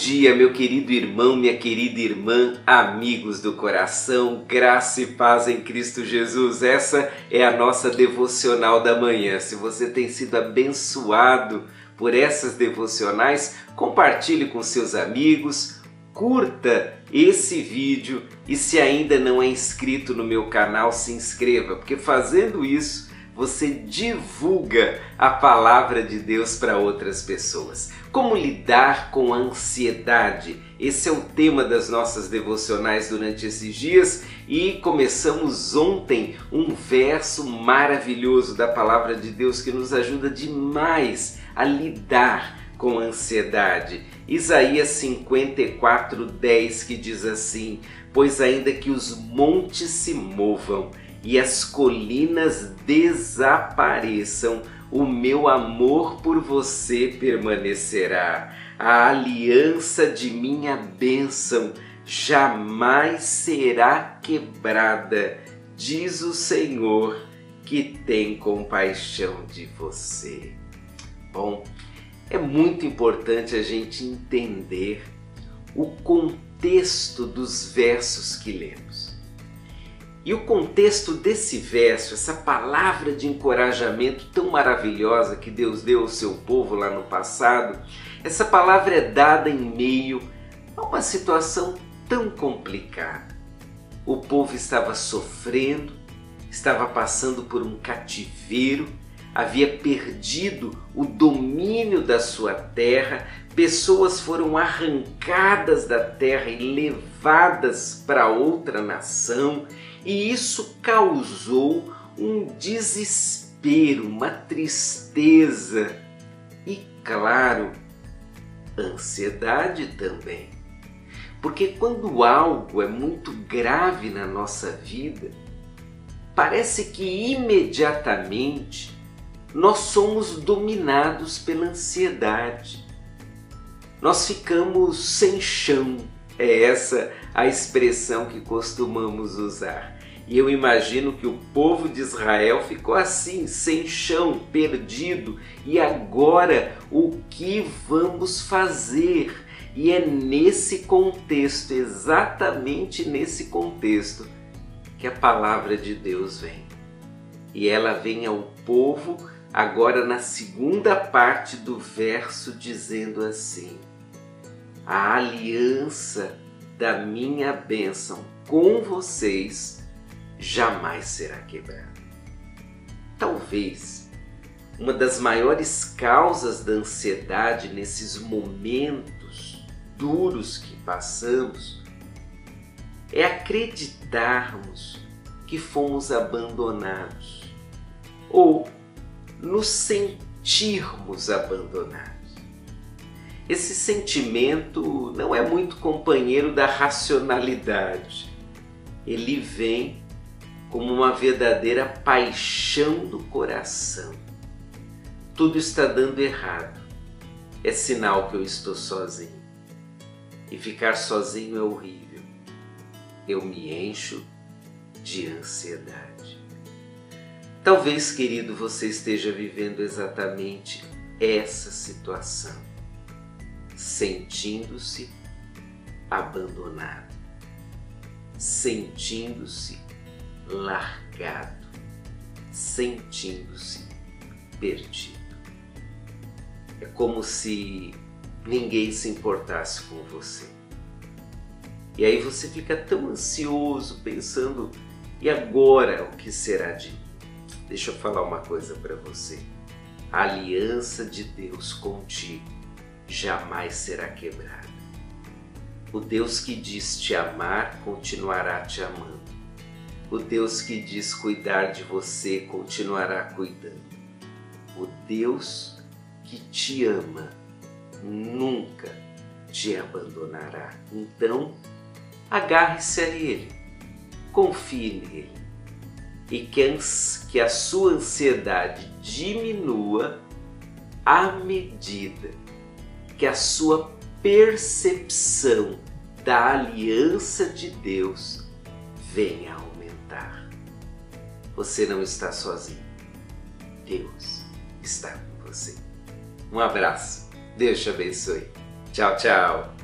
dia, meu querido irmão, minha querida irmã, amigos do coração, graça e paz em Cristo Jesus. Essa é a nossa devocional da manhã. Se você tem sido abençoado por essas devocionais, compartilhe com seus amigos, curta esse vídeo e se ainda não é inscrito no meu canal, se inscreva, porque fazendo isso você divulga a palavra de Deus para outras pessoas. Como lidar com a ansiedade? Esse é o tema das nossas devocionais durante esses dias e começamos ontem um verso maravilhoso da palavra de Deus que nos ajuda demais a lidar com a ansiedade. Isaías 54, 10 que diz assim: Pois ainda que os montes se movam e as colinas desapareçam, o meu amor por você permanecerá. A aliança de minha bênção jamais será quebrada, diz o Senhor que tem compaixão de você. Bom, é muito importante a gente entender o contexto dos versos que lemos. E o contexto desse verso, essa palavra de encorajamento tão maravilhosa que Deus deu ao seu povo lá no passado, essa palavra é dada em meio a uma situação tão complicada. O povo estava sofrendo, estava passando por um cativeiro, havia perdido o domínio da sua terra, pessoas foram arrancadas da terra e levadas para outra nação e isso causou um desespero, uma tristeza e, claro, ansiedade também. Porque quando algo é muito grave na nossa vida, parece que imediatamente nós somos dominados pela ansiedade. Nós ficamos sem chão, é essa a expressão que costumamos usar. E eu imagino que o povo de Israel ficou assim, sem chão, perdido. E agora o que vamos fazer? E é nesse contexto, exatamente nesse contexto, que a palavra de Deus vem. E ela vem ao povo agora na segunda parte do verso, dizendo assim: a aliança da minha bênção com vocês jamais será quebrada. Talvez uma das maiores causas da ansiedade nesses momentos duros que passamos é acreditarmos que fomos abandonados ou nos sentirmos abandonados. Esse sentimento não é muito companheiro da racionalidade. Ele vem como uma verdadeira paixão do coração. Tudo está dando errado. É sinal que eu estou sozinho. E ficar sozinho é horrível. Eu me encho de ansiedade. Talvez, querido, você esteja vivendo exatamente essa situação sentindo-se abandonado, sentindo-se largado, sentindo-se perdido. É como se ninguém se importasse com você. E aí você fica tão ansioso pensando: e agora o que será de mim? Deixa eu falar uma coisa para você. A aliança de Deus contigo jamais será quebrada. O Deus que diz te amar continuará te amando. O Deus que diz cuidar de você continuará cuidando. O Deus que te ama nunca te abandonará. Então, agarre-se a Ele, confie nele e que a sua ansiedade diminua à medida que a sua percepção da aliança de Deus venha a aumentar. Você não está sozinho. Deus está com você. Um abraço. Deus te abençoe. Tchau, tchau.